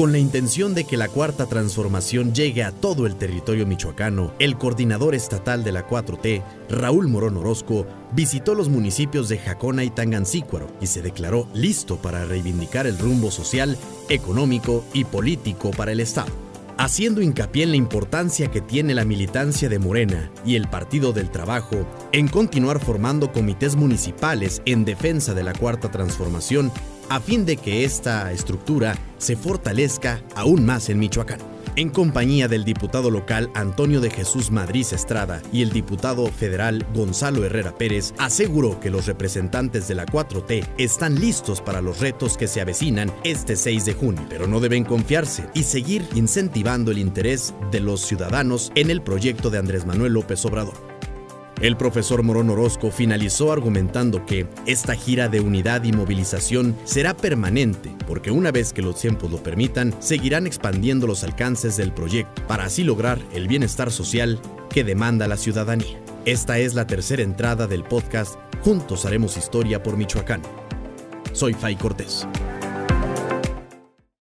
Con la intención de que la cuarta transformación llegue a todo el territorio michoacano, el coordinador estatal de la 4T, Raúl Morón Orozco, visitó los municipios de Jacona y Tangancícuaro y se declaró listo para reivindicar el rumbo social, económico y político para el Estado haciendo hincapié en la importancia que tiene la militancia de Morena y el Partido del Trabajo en continuar formando comités municipales en defensa de la Cuarta Transformación a fin de que esta estructura se fortalezca aún más en Michoacán en compañía del diputado local Antonio de Jesús Madrid Estrada y el diputado federal Gonzalo Herrera Pérez, aseguró que los representantes de la 4T están listos para los retos que se avecinan este 6 de junio, pero no deben confiarse y seguir incentivando el interés de los ciudadanos en el proyecto de Andrés Manuel López Obrador. El profesor Morón Orozco finalizó argumentando que esta gira de unidad y movilización será permanente, porque una vez que los tiempos lo permitan, seguirán expandiendo los alcances del proyecto para así lograr el bienestar social que demanda la ciudadanía. Esta es la tercera entrada del podcast Juntos haremos historia por Michoacán. Soy Fay Cortés.